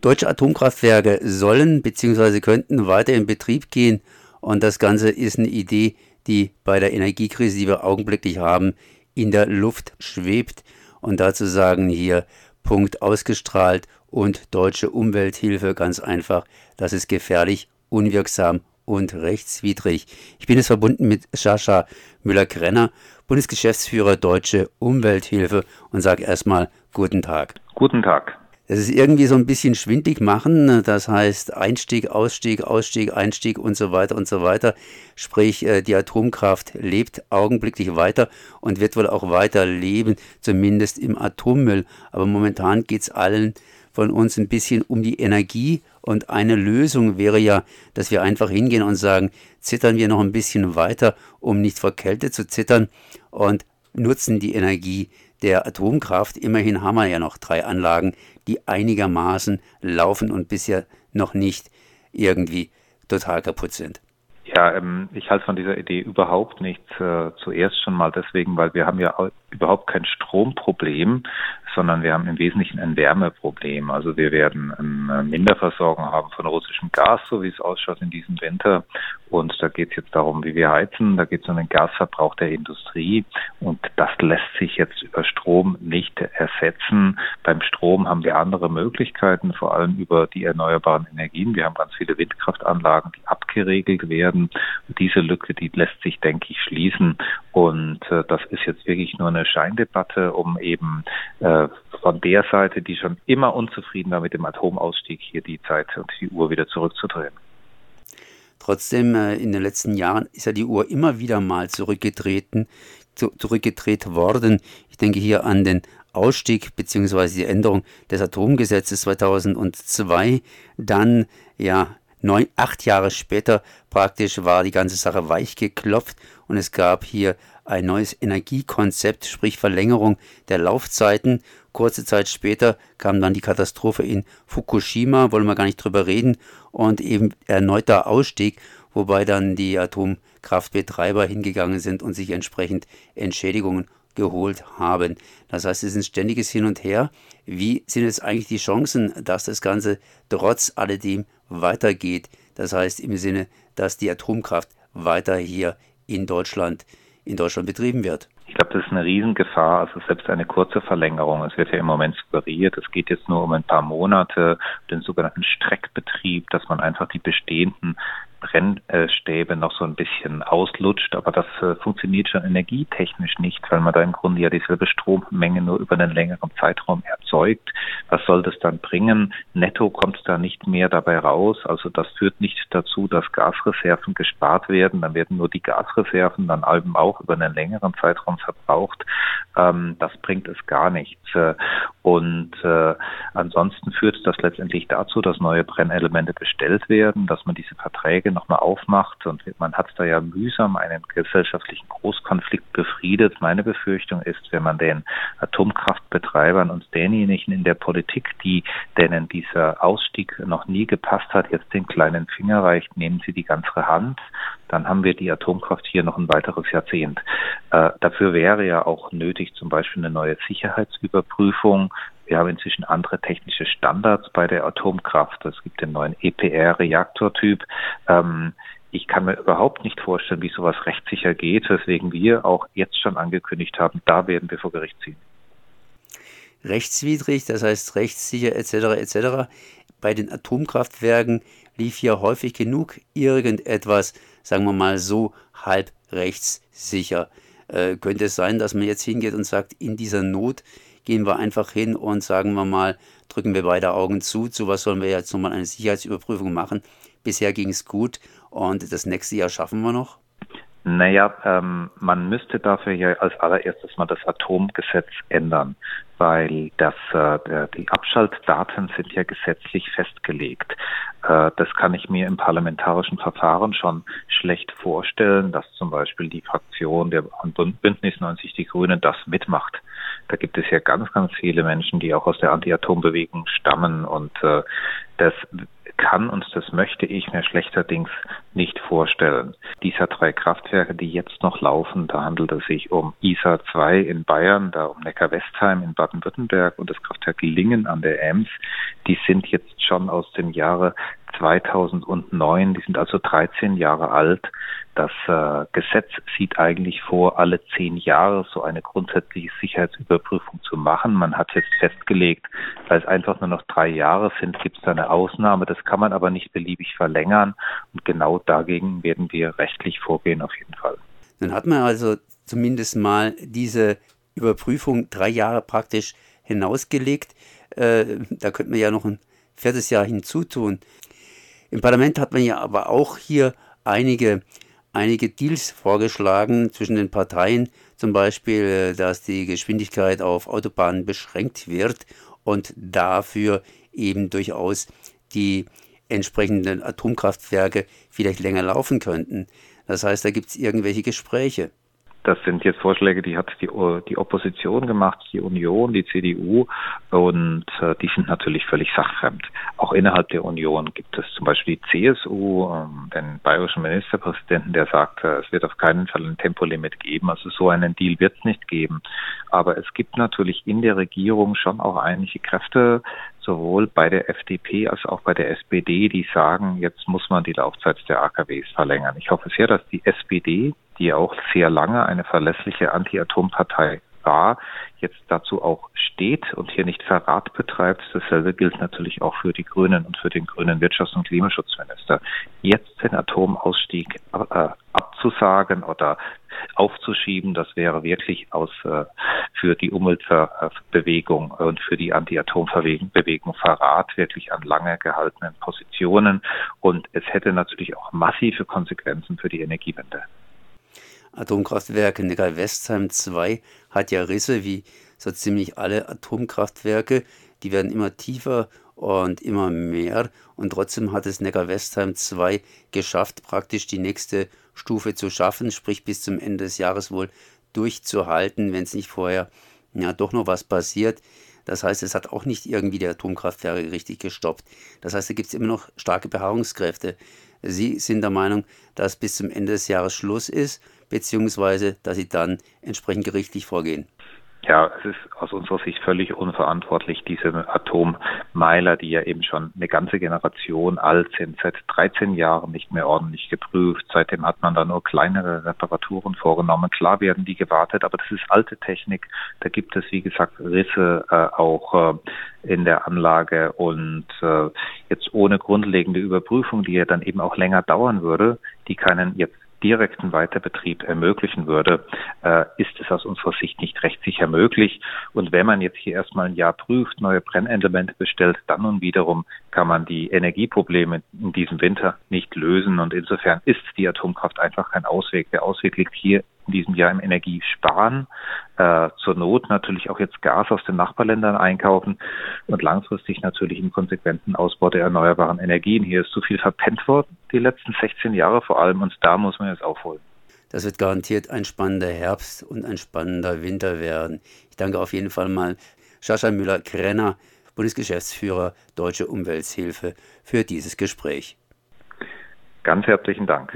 Deutsche Atomkraftwerke sollen bzw. könnten weiter in Betrieb gehen und das Ganze ist eine Idee, die bei der Energiekrise, die wir augenblicklich haben, in der Luft schwebt. Und dazu sagen hier Punkt ausgestrahlt und deutsche Umwelthilfe ganz einfach, das ist gefährlich, unwirksam und rechtswidrig. Ich bin jetzt verbunden mit Sascha Müller-Krenner, Bundesgeschäftsführer Deutsche Umwelthilfe und sage erstmal guten Tag. Guten Tag. Das ist irgendwie so ein bisschen schwindig machen, das heißt Einstieg, Ausstieg, Ausstieg, Einstieg und so weiter und so weiter. Sprich, äh, die Atomkraft lebt augenblicklich weiter und wird wohl auch weiter leben, zumindest im Atommüll. Aber momentan geht es allen von uns ein bisschen um die Energie und eine Lösung wäre ja, dass wir einfach hingehen und sagen, zittern wir noch ein bisschen weiter, um nicht vor Kälte zu zittern und nutzen die Energie der Atomkraft. Immerhin haben wir ja noch drei Anlagen, die einigermaßen laufen und bisher noch nicht irgendwie total kaputt sind. Ja, ähm, ich halte von dieser Idee überhaupt nichts. Äh, zuerst schon mal deswegen, weil wir haben ja überhaupt kein Stromproblem, sondern wir haben im Wesentlichen ein Wärmeproblem. Also wir werden eine Minderversorgung haben von russischem Gas, so wie es ausschaut in diesem Winter. Und da geht es jetzt darum, wie wir heizen. Da geht es um den Gasverbrauch der Industrie. Und das lässt sich jetzt über Strom nicht ersetzen. Beim Strom haben wir andere Möglichkeiten, vor allem über die erneuerbaren Energien. Wir haben ganz viele Windkraftanlagen, die abgeregelt werden. Und diese Lücke, die lässt sich, denke ich, schließen. Und äh, das ist jetzt wirklich nur eine Scheindebatte, um eben äh, von der Seite, die schon immer unzufrieden war mit dem Atomausstieg, hier die Zeit und die Uhr wieder zurückzudrehen. Trotzdem, äh, in den letzten Jahren ist ja die Uhr immer wieder mal zurückgetreten, zu, zurückgedreht worden. Ich denke hier an den Ausstieg bzw. die Änderung des Atomgesetzes 2002. Dann, ja, neun, acht Jahre später praktisch war die ganze Sache weich geklopft und es gab hier ein neues Energiekonzept, sprich Verlängerung der Laufzeiten. Kurze Zeit später kam dann die Katastrophe in Fukushima, wollen wir gar nicht drüber reden, und eben erneuter Ausstieg, wobei dann die Atomkraftbetreiber hingegangen sind und sich entsprechend Entschädigungen geholt haben. Das heißt, es ist ein ständiges Hin und Her. Wie sind jetzt eigentlich die Chancen, dass das Ganze trotz alledem weitergeht? Das heißt im Sinne, dass die Atomkraft weiter hier in Deutschland in Deutschland betrieben wird. Ich glaube, das ist eine Riesengefahr. Also selbst eine kurze Verlängerung. Es wird ja im Moment suggeriert, es geht jetzt nur um ein paar Monate, den sogenannten Streckbetrieb, dass man einfach die bestehenden Brennstäbe noch so ein bisschen auslutscht, aber das äh, funktioniert schon energietechnisch nicht, weil man da im Grunde ja dieselbe Strommenge nur über einen längeren Zeitraum erzeugt. Was soll das dann bringen? Netto kommt da nicht mehr dabei raus. Also das führt nicht dazu, dass Gasreserven gespart werden. Dann werden nur die Gasreserven dann eben auch über einen längeren Zeitraum verbraucht. Ähm, das bringt es gar nichts. Und äh, ansonsten führt das letztendlich dazu, dass neue Brennelemente bestellt werden, dass man diese Verträge Frage nochmal aufmacht und man hat da ja mühsam einen gesellschaftlichen Großkonflikt befriedet. Meine Befürchtung ist, wenn man den Atomkraftbetreibern und denjenigen in der Politik, die denen dieser Ausstieg noch nie gepasst hat, jetzt den kleinen Finger reicht, nehmen sie die ganze Hand, dann haben wir die Atomkraft hier noch ein weiteres Jahrzehnt. Äh, dafür wäre ja auch nötig zum Beispiel eine neue Sicherheitsüberprüfung, wir haben inzwischen andere technische Standards bei der Atomkraft. Es gibt den neuen EPR-Reaktortyp. Ähm, ich kann mir überhaupt nicht vorstellen, wie sowas rechtssicher geht, weswegen wir auch jetzt schon angekündigt haben, da werden wir vor Gericht ziehen. Rechtswidrig, das heißt rechtssicher etc. etc. Bei den Atomkraftwerken lief ja häufig genug irgendetwas, sagen wir mal so, halb rechtssicher. Äh, könnte es sein, dass man jetzt hingeht und sagt, in dieser Not gehen wir einfach hin und sagen wir mal, drücken wir beide Augen zu. Zu was sollen wir jetzt nochmal eine Sicherheitsüberprüfung machen? Bisher ging es gut und das nächste Jahr schaffen wir noch? Naja, ähm, man müsste dafür ja als allererstes mal das Atomgesetz ändern, weil das, äh, die Abschaltdaten sind ja gesetzlich festgelegt. Äh, das kann ich mir im parlamentarischen Verfahren schon schlecht vorstellen, dass zum Beispiel die Fraktion der Bündnis 90 Die Grünen das mitmacht. Da gibt es ja ganz, ganz viele Menschen, die auch aus der Anti-Atom-Bewegung stammen und äh, das kann und das möchte ich mir schlechterdings nicht vorstellen. Dieser drei Kraftwerke, die jetzt noch laufen, da handelt es sich um ISA 2 in Bayern, da um Neckar-Westheim in Baden-Württemberg und das Kraftwerk Lingen an der Ems, die sind jetzt schon aus dem Jahre 2009, die sind also 13 Jahre alt. Das äh, Gesetz sieht eigentlich vor, alle zehn Jahre so eine grundsätzliche Sicherheitsüberprüfung zu machen. Man hat jetzt festgelegt, weil es einfach nur noch drei Jahre sind, gibt es da eine Ausnahme. Das kann man aber nicht beliebig verlängern. Und genau dagegen werden wir rechtlich vorgehen auf jeden Fall. Dann hat man also zumindest mal diese Überprüfung drei Jahre praktisch hinausgelegt. Äh, da könnte man ja noch ein viertes Jahr hinzutun. Im Parlament hat man ja aber auch hier einige, einige Deals vorgeschlagen zwischen den Parteien, zum Beispiel, äh, dass die Geschwindigkeit auf Autobahnen beschränkt wird und dafür eben durchaus die entsprechenden Atomkraftwerke vielleicht länger laufen könnten. Das heißt, da gibt es irgendwelche Gespräche. Das sind jetzt Vorschläge, die hat die, die Opposition gemacht, die Union, die CDU und äh, die sind natürlich völlig sachfremd. Auch innerhalb der Union gibt es zum Beispiel die CSU, ähm, den bayerischen Ministerpräsidenten, der sagt, äh, es wird auf keinen Fall ein Tempolimit geben. Also so einen Deal wird es nicht geben. Aber es gibt natürlich in der Regierung schon auch einige Kräfte, sowohl bei der FDP als auch bei der SPD, die sagen, jetzt muss man die Laufzeit der AKWs verlängern. Ich hoffe sehr, dass die SPD die auch sehr lange eine verlässliche Anti-Atom-Partei war, jetzt dazu auch steht und hier nicht Verrat betreibt. Dasselbe gilt natürlich auch für die Grünen und für den grünen Wirtschafts- und Klimaschutzminister. Jetzt den Atomausstieg äh, abzusagen oder aufzuschieben, das wäre wirklich aus äh, für die Umweltbewegung und für die Anti-Atom-Bewegung Verrat wirklich an lange gehaltenen Positionen und es hätte natürlich auch massive Konsequenzen für die Energiewende. Atomkraftwerke Neckar-Westheim 2 hat ja Risse wie so ziemlich alle Atomkraftwerke. Die werden immer tiefer und immer mehr. Und trotzdem hat es Neckar-Westheim 2 geschafft, praktisch die nächste Stufe zu schaffen, sprich bis zum Ende des Jahres wohl durchzuhalten, wenn es nicht vorher ja doch noch was passiert. Das heißt, es hat auch nicht irgendwie die Atomkraftwerke richtig gestoppt. Das heißt, da gibt es immer noch starke Beharrungskräfte. Sie sind der Meinung, dass bis zum Ende des Jahres Schluss ist beziehungsweise dass sie dann entsprechend gerichtlich vorgehen. Ja, es ist aus unserer Sicht völlig unverantwortlich, diese Atommeiler, die ja eben schon eine ganze Generation alt sind, seit 13 Jahren nicht mehr ordentlich geprüft. Seitdem hat man da nur kleinere Reparaturen vorgenommen. Klar werden die gewartet, aber das ist alte Technik. Da gibt es, wie gesagt, Risse äh, auch äh, in der Anlage und äh, jetzt ohne grundlegende Überprüfung, die ja dann eben auch länger dauern würde, die keinen jetzt direkten Weiterbetrieb ermöglichen würde, äh, ist es aus unserer Sicht nicht rechtssicher möglich. Und wenn man jetzt hier erstmal ein Jahr prüft, neue Brennelemente bestellt, dann nun wiederum kann man die Energieprobleme in diesem Winter nicht lösen. Und insofern ist die Atomkraft einfach kein Ausweg. Der Ausweg liegt hier in diesem Jahr im Energiesparen, äh, zur Not natürlich auch jetzt Gas aus den Nachbarländern einkaufen und langfristig natürlich im konsequenten Ausbau der erneuerbaren Energien. Hier ist zu viel verpennt worden, die letzten 16 Jahre vor allem, und da muss man jetzt aufholen. Das wird garantiert ein spannender Herbst und ein spannender Winter werden. Ich danke auf jeden Fall mal Sascha Müller-Krenner, Bundesgeschäftsführer Deutsche Umwelthilfe, für dieses Gespräch. Ganz herzlichen Dank.